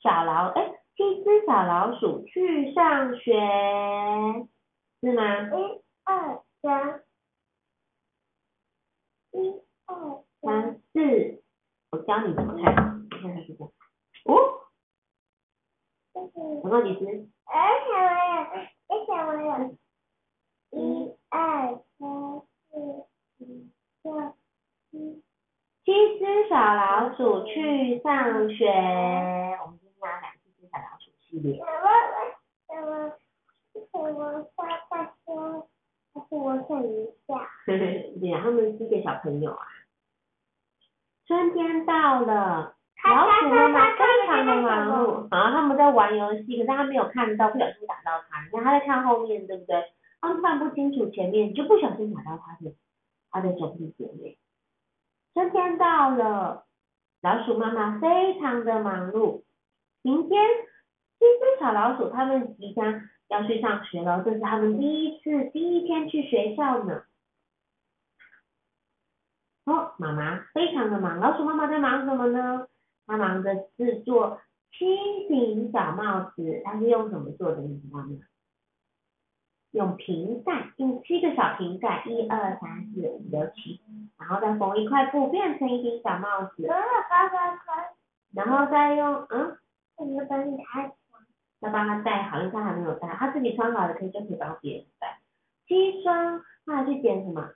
小老哎，七只小老鼠去上学，是吗？一二三，一二三，四，我教你怎么看，你看它是这样。哦，这是总共几只？而且我有，而且我有，一二三四五六七，七只小老鼠去上学。我们今天要讲七只小老鼠系列。什么什么什么爸爸说，但是我想一下，对啊，他们是个小朋友啊。春天到了，老鼠妈妈非常的忙碌，好像他们在玩游戏，可是他没有看到，不小心打到他，然后他在看后面，对不对？他们看不清楚前面，就不小心打到他的他的兄弟姐妹。春天到了，老鼠妈妈非常的忙碌。明天，七只小老鼠他们即将要去上学了，这是他们第一次第一天去学校呢。哦，妈妈非常的忙，老鼠妈妈在忙什么呢？她忙着制作七顶小帽子，它是用什么做的？你知道吗？用瓶盖，用七个小瓶盖，一二三四五六七，然后再缝一块布变成一顶小帽子，然后再用嗯，怎么等你开？要帮他戴好，因为他还没有戴，他自己穿好了可以就可以帮别人戴。七双，他还去捡什么？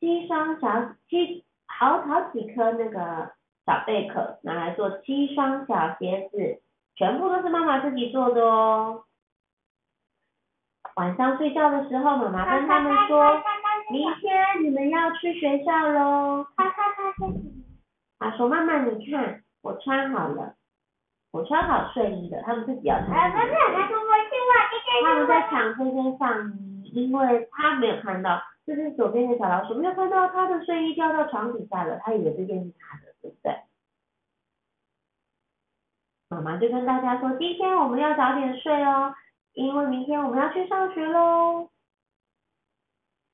七双小七好好几颗那个小贝壳，拿来做七双小鞋子，全部都是妈妈自己做的哦。晚上睡觉的时候，妈妈跟他们说，明天你们要去学校喽。他说：“妈妈，你看，我穿好了，我穿好睡衣的。他们自己要呃，穿不是，他们在抢这件上衣，因为他没有看到，就是左边的小老鼠没有看到他的睡衣掉到床底下了，他以为这件是他的，对不对？妈妈就跟大家说，今天我们要早点睡哦，因为明天我们要去上学喽。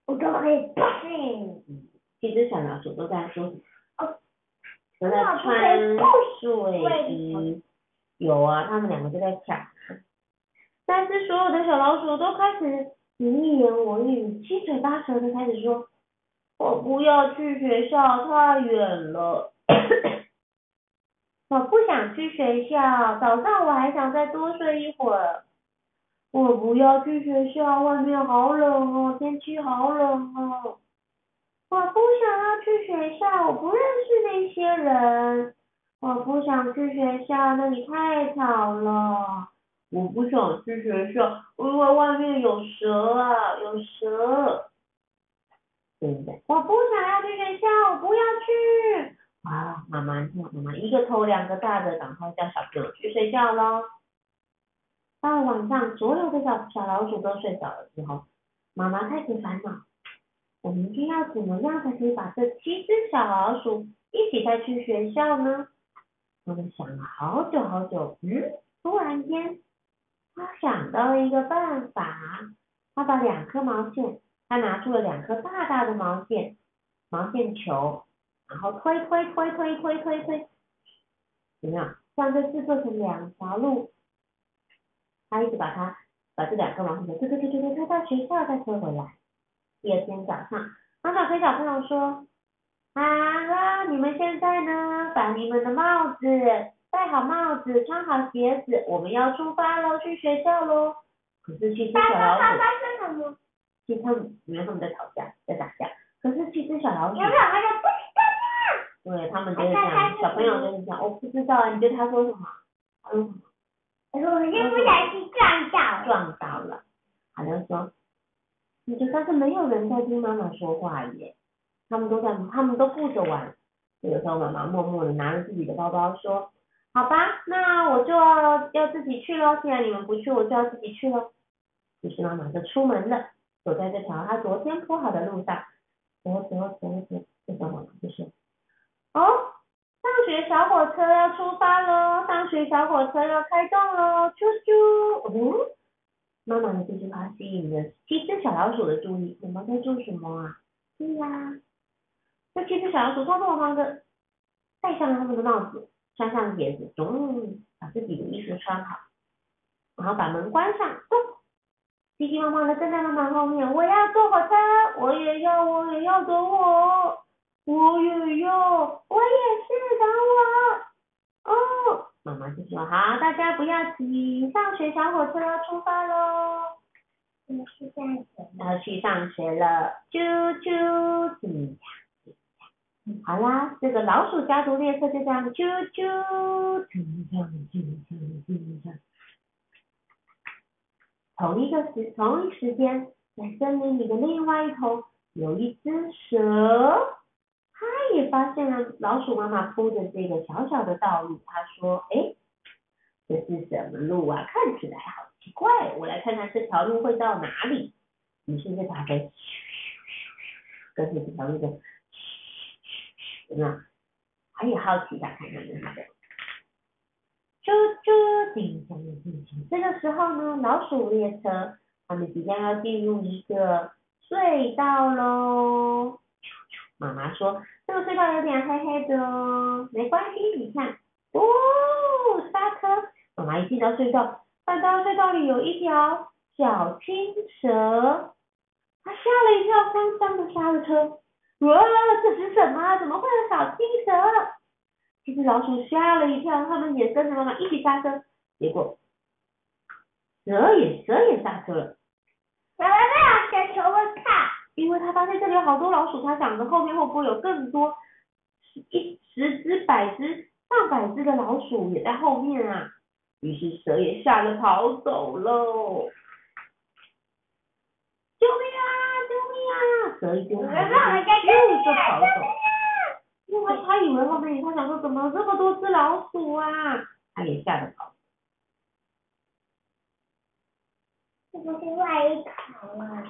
我都可以不其实小老鼠都在说都在穿睡衣。有啊，他们两个就在抢。但是所有的小老鼠都开始你一言我一语，七嘴八舌的开始说：“我不要去学校，太远了。我不想去学校，早上我还想再多睡一会儿。我不要去学校，外面好冷哦，天气好冷哦。我不想要去学校，我不认识那些人。我不想去学校，那里太吵了。我不想去学校，因为外面有蛇啊，有蛇。对不对？我不想要去学校，我不要去。啊，妈妈，妈妈一个头两个大的，赶快叫小朋友去睡觉喽。到了晚上，所有的小小老鼠都睡着了之后，妈妈开始烦恼，我明天要怎么样才可以把这七只小老鼠一起带去学校呢？他们想了好久好久，嗯，突然间，他想到了一个办法，他把两颗毛线，他拿出了两颗大大的毛线，毛线球，然后推推推推推推推，怎么样？让这制作成两条路，他一直把它把这两颗毛线球推推推推推推到学校再推回来。第二天早上，妈妈跟小朋友说。好了，你们现在呢，把你们的帽子戴好帽子，穿好鞋子，我们要出发喽，去学校喽。可是七只小老鼠，爸爸是什么？其实他们在吵架，在打架。可是七只小老鼠有，没有那个不知对他们就是这样，小朋友就是这样，我不知道啊，你对他说什么？他说什么？道？我就不小心撞到了。撞到了，好像说，你就但是没有人在听妈妈说话耶，他们都在，他们都顾着玩。这个时候妈妈默默的拿着自己的包包说，好吧，那我就要要自己去喽，既然你们不去，我就要自己去喽。于是妈妈就出门了，走在这条她昨天铺好的路上，走走走走，这时候妈妈就说，哦，上学小火车要出发喽，上学小火车要开动喽，啾啾，嗯。妈妈的这句话吸引了七只小老鼠的注意，你们在做什么啊？对呀、这七只小老鼠匆匆忙忙的戴上了他们的帽子，穿上鞋子，咚，把自己的衣服穿好，然后把门关上，咚，急急忙忙的跟在妈妈后面，我要坐火车，我也要，我也要等我，我也要，我也是等我，哦，妈妈就说好，大家不要急，上学小火车要出发喽。我是这样子。要去上学了，啾啾，叮当，好啦，这个老鼠家族列车就这样啾啾，同一个时同一时间，在森林里的另外一头有一只蛇，它也发现了老鼠妈妈铺的这个小小的道路。它说：“哎，这是什么路啊？看起来好奇怪，我来看看这条路会到哪里。”于是这条飞，跟着这条路就，怎么样？他也好奇的看看那个，啾啾叮当叮当。这个时候呢，老鼠列车他们即将要进入一个隧道喽。妈妈说，这个隧道有点黑黑的哦，没关系，你看，哦，刹车。妈妈一进到隧道，看到隧道里有一条小青蛇。它吓了一跳，慌张的刹了车。哇，这是什么？怎么会有小青蛇？这只老鼠吓了一跳，它们也跟着妈妈一起刹车。结果蛇也蛇也刹车了。妈妈在往小问看，因为他发现这里有好多老鼠，他想着后面会不会有更多一十只、百只、上百只的老鼠也在后面啊？于是蛇也吓得逃走喽。蛇一丢海里，咻就跑走。因为他以为后面，他想说怎么这么多只老鼠啊？他也吓得跑。这不是外一头啊。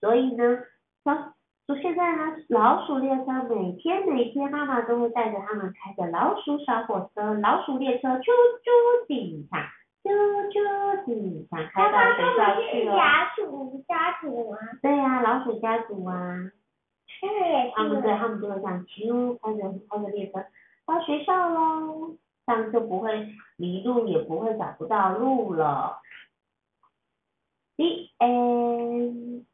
所以呢，老就现在呢，老鼠列车每天每天，妈妈都会带着他们开着老鼠小火车，老鼠列车啾啾警察，啾啾警察，开到学校去了。老鼠家族吗？对呀、老鼠家族啊，这个也他们对。他们就会这样啾开着开着列车到学校喽，这样就不会迷路，也不会找不到路了。The end。